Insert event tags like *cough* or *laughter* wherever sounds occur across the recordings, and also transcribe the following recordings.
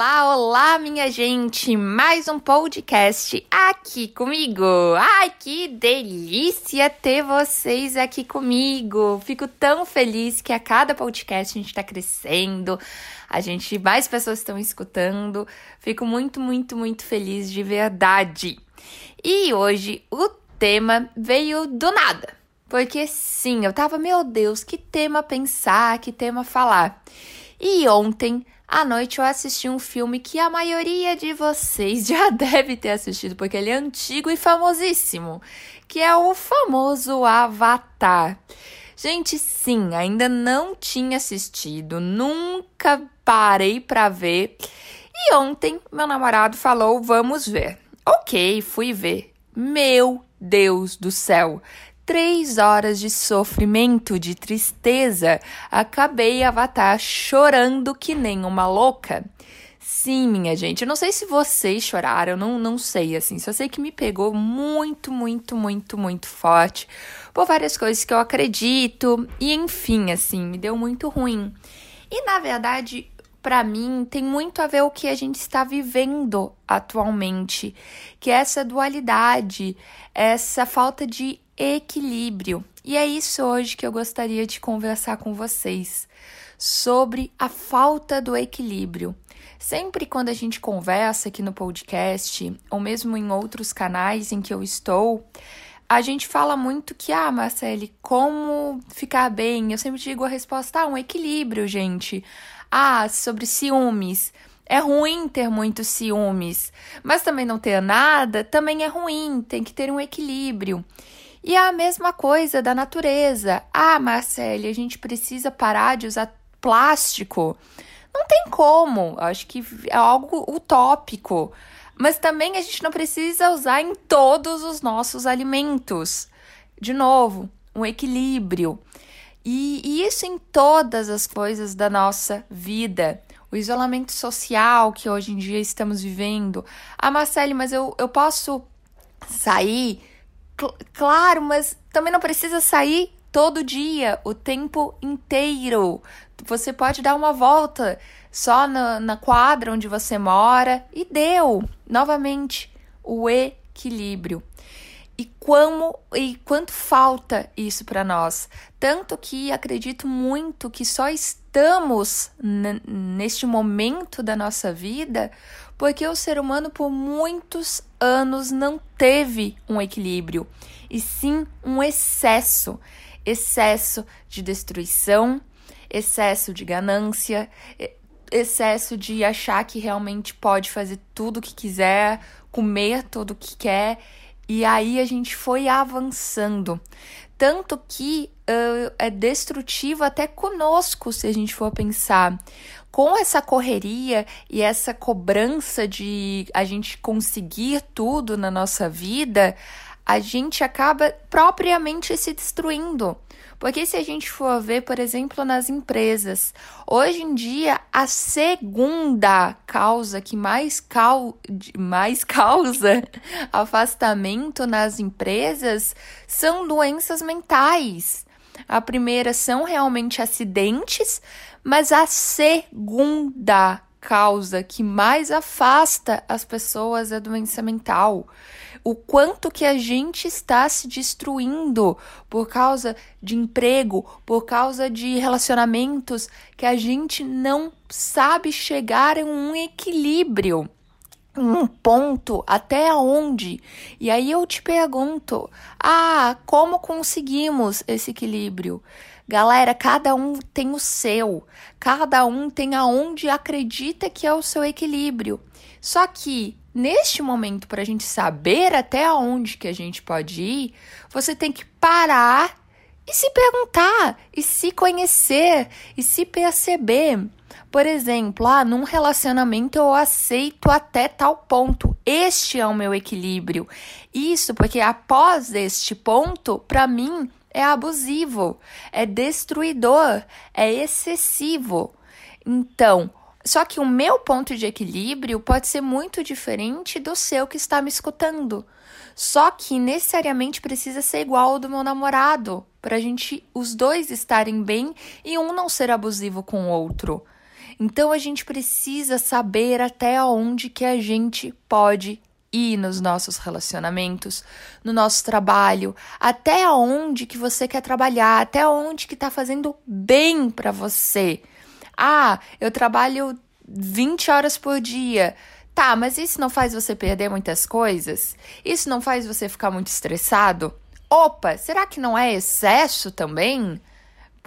Olá, olá, minha gente! Mais um podcast aqui comigo. Ai, que delícia ter vocês aqui comigo! Fico tão feliz que a cada podcast a gente está crescendo, a gente mais pessoas estão escutando. Fico muito, muito, muito feliz de verdade. E hoje o tema veio do nada. Porque sim, eu tava, meu Deus, que tema pensar, que tema falar. E ontem à noite eu assisti um filme que a maioria de vocês *laughs* já deve ter assistido, porque ele é antigo e famosíssimo, que é o famoso Avatar. Gente, sim, ainda não tinha assistido, nunca parei para ver. E ontem meu namorado falou: "Vamos ver". OK, fui ver. Meu Deus do céu três horas de sofrimento, de tristeza, acabei Avatar chorando que nem uma louca. Sim, minha gente, eu não sei se vocês choraram, não, não sei, assim, só sei que me pegou muito, muito, muito, muito forte por várias coisas que eu acredito, e enfim, assim, me deu muito ruim. E na verdade, para mim, tem muito a ver o que a gente está vivendo atualmente, que é essa dualidade, essa falta de equilíbrio. E é isso hoje que eu gostaria de conversar com vocês sobre a falta do equilíbrio. Sempre quando a gente conversa aqui no podcast, ou mesmo em outros canais em que eu estou, a gente fala muito que, ah, Marcele, como ficar bem? Eu sempre digo a resposta, ah, um equilíbrio, gente. Ah, sobre ciúmes. É ruim ter muitos ciúmes, mas também não ter nada também é ruim, tem que ter um equilíbrio. E é a mesma coisa da natureza. Ah, Marcele, a gente precisa parar de usar plástico. Não tem como, acho que é algo utópico. Mas também a gente não precisa usar em todos os nossos alimentos. De novo, um equilíbrio. E, e isso em todas as coisas da nossa vida. O isolamento social que hoje em dia estamos vivendo. Ah, Marcele, mas eu, eu posso sair claro, mas também não precisa sair todo dia, o tempo inteiro. Você pode dar uma volta só na, na quadra onde você mora e deu. Novamente, o equilíbrio. E como e quanto falta isso para nós? Tanto que acredito muito que só estamos neste momento da nossa vida porque o ser humano por muitos anos não teve um equilíbrio, e sim um excesso excesso de destruição, excesso de ganância, excesso de achar que realmente pode fazer tudo o que quiser, comer tudo o que quer e aí a gente foi avançando. Tanto que uh, é destrutivo até conosco, se a gente for pensar. Com essa correria e essa cobrança de a gente conseguir tudo na nossa vida, a gente acaba propriamente se destruindo. Porque se a gente for ver, por exemplo, nas empresas, hoje em dia a segunda causa que mais, cau mais causa *laughs* afastamento nas empresas são doenças mentais. A primeira são realmente acidentes, mas a segunda causa que mais afasta as pessoas é a doença mental o quanto que a gente está se destruindo por causa de emprego, por causa de relacionamentos que a gente não sabe chegar em um equilíbrio um ponto até onde? E aí eu te pergunto: ah, como conseguimos esse equilíbrio? Galera, cada um tem o seu, cada um tem aonde acredita que é o seu equilíbrio. Só que neste momento, para a gente saber até onde que a gente pode ir, você tem que parar e se perguntar, e se conhecer, e se perceber. Por exemplo, ah, num relacionamento eu aceito até tal ponto. Este é o meu equilíbrio. Isso porque após este ponto, para mim, é abusivo, é destruidor, é excessivo. Então, só que o meu ponto de equilíbrio pode ser muito diferente do seu que está me escutando. Só que necessariamente precisa ser igual ao do meu namorado, para a gente os dois estarem bem e um não ser abusivo com o outro. Então a gente precisa saber até onde que a gente pode ir nos nossos relacionamentos, no nosso trabalho, até onde que você quer trabalhar, até onde que tá fazendo bem para você. Ah, eu trabalho 20 horas por dia. Tá, mas isso não faz você perder muitas coisas? Isso não faz você ficar muito estressado? Opa, será que não é excesso também?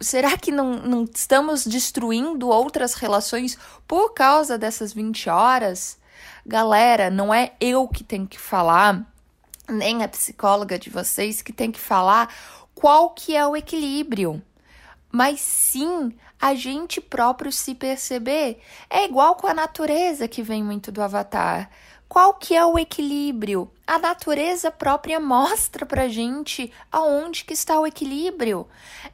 Será que não, não estamos destruindo outras relações por causa dessas 20 horas? Galera, não é eu que tenho que falar, nem a psicóloga de vocês que tem que falar qual que é o equilíbrio. Mas sim a gente próprio se perceber. É igual com a natureza que vem muito do Avatar. Qual que é o equilíbrio? A natureza própria mostra pra gente aonde que está o equilíbrio.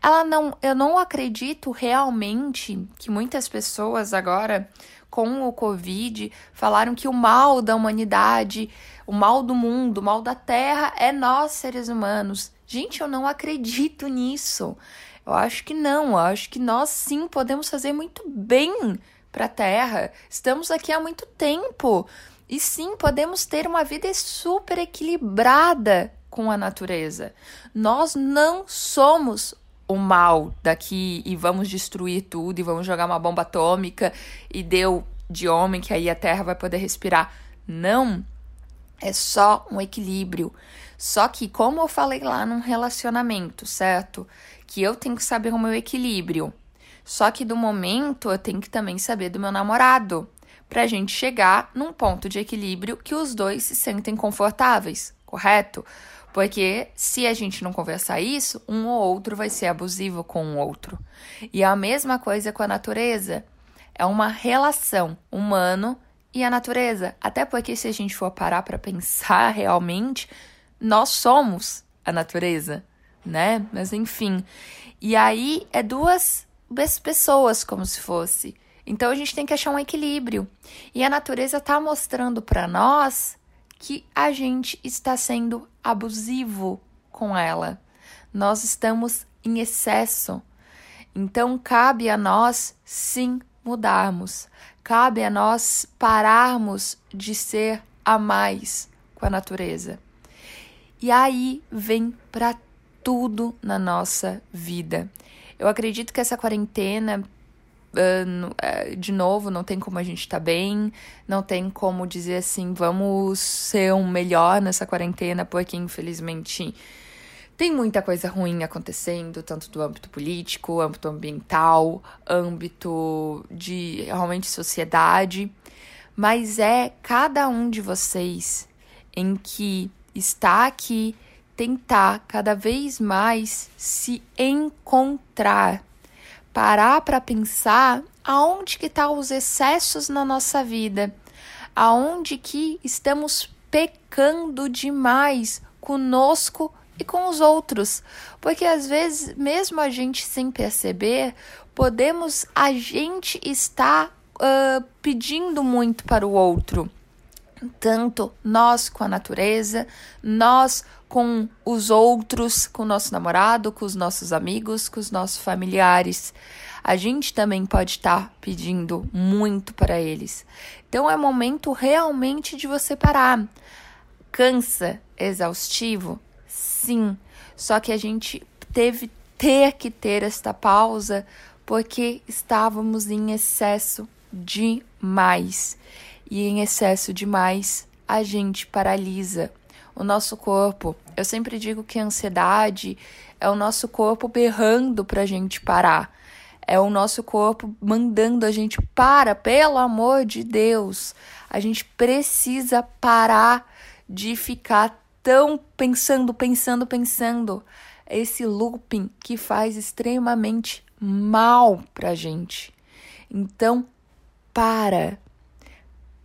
Ela não, eu não acredito realmente que muitas pessoas agora com o Covid falaram que o mal da humanidade, o mal do mundo, o mal da terra é nós seres humanos. Gente, eu não acredito nisso. Eu acho que não, eu acho que nós sim podemos fazer muito bem para a Terra. Estamos aqui há muito tempo. E sim, podemos ter uma vida super equilibrada com a natureza. Nós não somos o mal daqui e vamos destruir tudo e vamos jogar uma bomba atômica e deu de homem que aí a Terra vai poder respirar. Não. É só um equilíbrio. Só que, como eu falei lá num relacionamento, certo? Que eu tenho que saber o meu equilíbrio. Só que do momento eu tenho que também saber do meu namorado. Pra gente chegar num ponto de equilíbrio que os dois se sentem confortáveis, correto? Porque se a gente não conversar isso, um ou outro vai ser abusivo com o outro. E a mesma coisa com a natureza. É uma relação humano e a natureza. Até porque se a gente for parar para pensar *laughs* realmente, nós somos a natureza, né? Mas enfim. E aí é duas pessoas como se fosse. Então a gente tem que achar um equilíbrio. E a natureza está mostrando para nós que a gente está sendo abusivo com ela. Nós estamos em excesso. Então cabe a nós sim mudarmos. Cabe a nós pararmos de ser a mais com a natureza. E aí vem para tudo na nossa vida. Eu acredito que essa quarentena, de novo, não tem como a gente estar tá bem, não tem como dizer assim, vamos ser um melhor nessa quarentena, porque infelizmente tem muita coisa ruim acontecendo, tanto do âmbito político, âmbito ambiental, âmbito de realmente sociedade, mas é cada um de vocês em que está aqui tentar cada vez mais se encontrar, parar para pensar aonde que estão tá os excessos na nossa vida, aonde que estamos pecando demais conosco e com os outros, porque às vezes mesmo a gente sem perceber podemos a gente estar uh, pedindo muito para o outro tanto nós com a natureza, nós com os outros, com o nosso namorado, com os nossos amigos, com os nossos familiares. A gente também pode estar pedindo muito para eles. Então é momento realmente de você parar. Cansa, exaustivo? Sim. Só que a gente teve ter que ter esta pausa porque estávamos em excesso demais e em excesso demais, a gente paralisa o nosso corpo. Eu sempre digo que a ansiedade é o nosso corpo berrando para a gente parar. É o nosso corpo mandando a gente para, pelo amor de Deus. A gente precisa parar de ficar tão pensando, pensando, pensando. Esse looping que faz extremamente mal pra gente. Então, para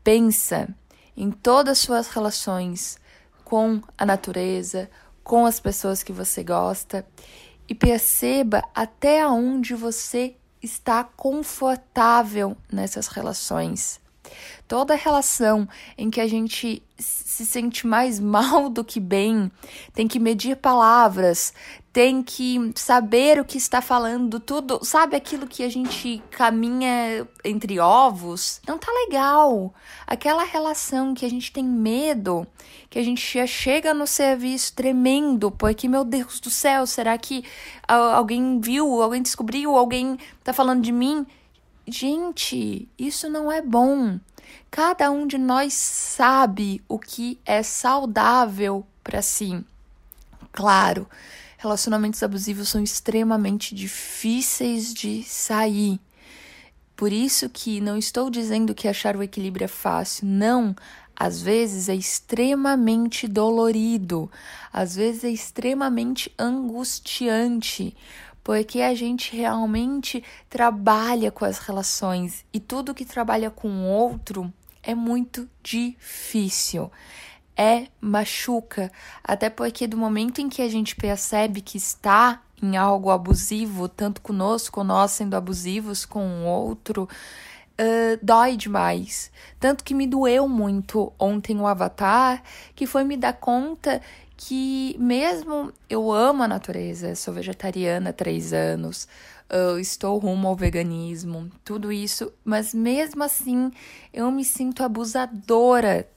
Pensa em todas as suas relações com a natureza, com as pessoas que você gosta e perceba até onde você está confortável nessas relações. Toda relação em que a gente se sente mais *laughs* mal do que bem, tem que medir palavras, tem que saber o que está falando, tudo, sabe aquilo que a gente caminha entre ovos? Não tá legal. Aquela relação que a gente tem medo, que a gente chega no serviço tremendo, porque meu Deus do céu, será que alguém viu, alguém descobriu, alguém tá falando de mim? Gente, isso não é bom. Cada um de nós sabe o que é saudável para si. Claro, relacionamentos abusivos são extremamente difíceis de sair. Por isso que não estou dizendo que achar o equilíbrio é fácil, não. Às vezes é extremamente dolorido, às vezes é extremamente angustiante, porque a gente realmente trabalha com as relações e tudo que trabalha com o outro é muito difícil. É machuca, até porque do momento em que a gente percebe que está em algo abusivo, tanto conosco, nós sendo abusivos com o outro, uh, dói demais. Tanto que me doeu muito ontem o Avatar, que foi me dar conta que mesmo eu amo a natureza, sou vegetariana há três anos, uh, estou rumo ao veganismo, tudo isso, mas mesmo assim eu me sinto abusadora,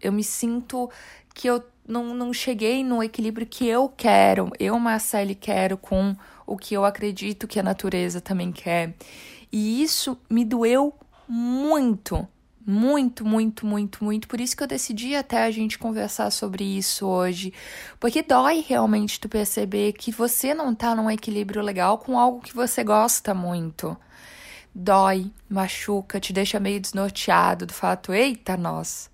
eu me sinto que eu não, não cheguei no equilíbrio que eu quero, eu, Marcele, quero com o que eu acredito que a natureza também quer. E isso me doeu muito, muito, muito, muito, muito. Por isso que eu decidi até a gente conversar sobre isso hoje. Porque dói realmente tu perceber que você não tá num equilíbrio legal com algo que você gosta muito. Dói, machuca, te deixa meio desnorteado do fato, eita, nós.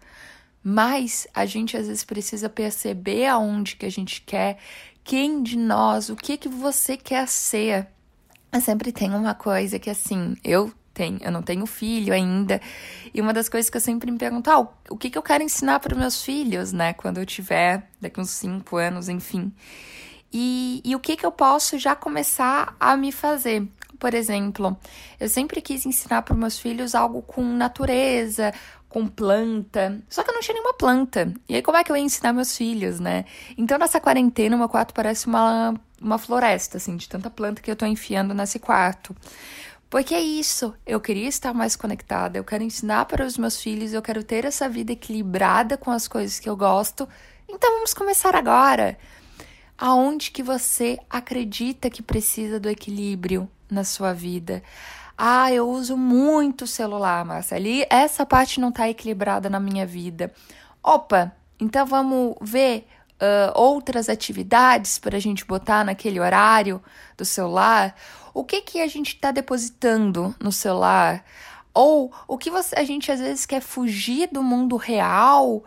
Mas a gente às vezes precisa perceber aonde que a gente quer, quem de nós, o que que você quer ser. Eu sempre tem uma coisa que assim, eu tenho, eu não tenho filho ainda. E uma das coisas que eu sempre me pergunto, ah, o que, que eu quero ensinar para meus filhos, né? Quando eu tiver, daqui uns cinco anos, enfim. E, e o que, que eu posso já começar a me fazer? Por exemplo, eu sempre quis ensinar para meus filhos algo com natureza, com planta. Só que eu não tinha nenhuma planta. E aí, como é que eu ia ensinar meus filhos, né? Então, nessa quarentena, o meu quarto parece uma, uma floresta, assim, de tanta planta que eu tô enfiando nesse quarto. Porque é isso, eu queria estar mais conectada, eu quero ensinar para os meus filhos, eu quero ter essa vida equilibrada com as coisas que eu gosto. Então vamos começar agora. Aonde que você acredita que precisa do equilíbrio na sua vida? Ah, eu uso muito celular, Marceli. Essa parte não está equilibrada na minha vida. Opa, então vamos ver uh, outras atividades para a gente botar naquele horário do celular? O que que a gente está depositando no celular? Ou o que você, a gente às vezes quer fugir do mundo real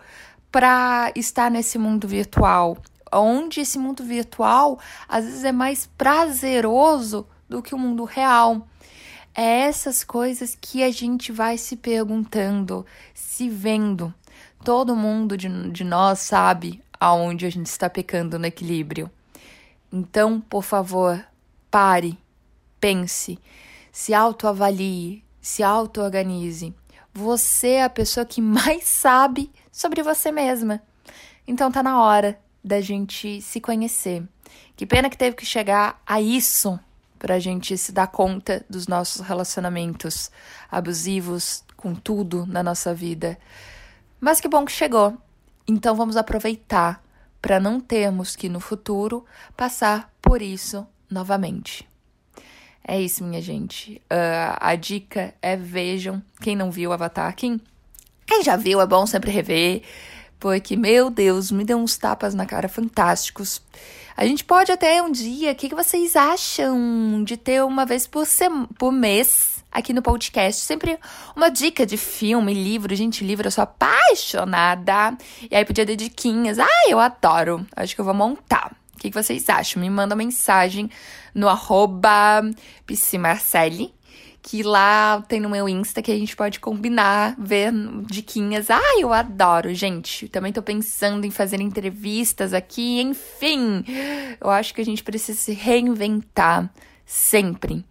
para estar nesse mundo virtual? Onde esse mundo virtual às vezes é mais prazeroso do que o mundo real. É essas coisas que a gente vai se perguntando, se vendo. Todo mundo de, de nós sabe aonde a gente está pecando no equilíbrio. Então, por favor, pare, pense, se autoavalie, se autoorganize. Você é a pessoa que mais *laughs* sabe sobre você mesma. Então tá na hora da gente se conhecer. Que pena que teve que chegar a isso pra gente se dar conta dos nossos relacionamentos abusivos com tudo na nossa vida. Mas que bom que chegou. Então vamos aproveitar para não termos que no futuro passar por isso novamente. É isso, minha gente. Uh, a dica é vejam. Quem não viu Avatar, quem, quem já viu, é bom sempre rever. Porque, meu Deus, me deu uns tapas na cara fantásticos. A gente pode até um dia, o que, que vocês acham de ter uma vez por, sem, por mês aqui no podcast. Sempre uma dica de filme, livro. Gente, livro, eu sou apaixonada. E aí podia ter diquinhas. Ah, eu adoro. Acho que eu vou montar. O que, que vocês acham? Me manda mensagem no arroba Marcelli, que lá tem no meu Insta que a gente pode combinar, ver diquinhas. Ah, eu adoro, gente. Também tô pensando em fazer entrevistas aqui, enfim. Eu acho que a gente precisa se reinventar sempre.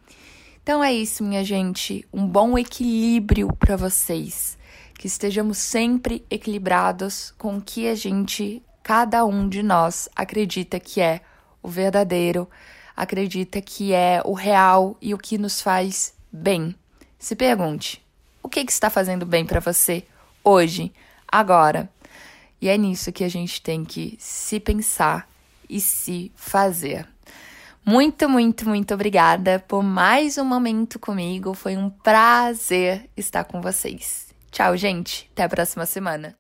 Então é isso, minha gente. Um bom equilíbrio para vocês. que estejamos sempre equilibrados com o que a gente, cada um de nós, acredita que é o verdadeiro, acredita que é o real e o que nos faz bem. Se pergunte: o que, que está fazendo bem para você hoje, agora? E é nisso que a gente tem que se pensar e se fazer. Muito, muito, muito obrigada por mais um momento comigo. Foi um prazer estar com vocês. Tchau, gente. Até a próxima semana.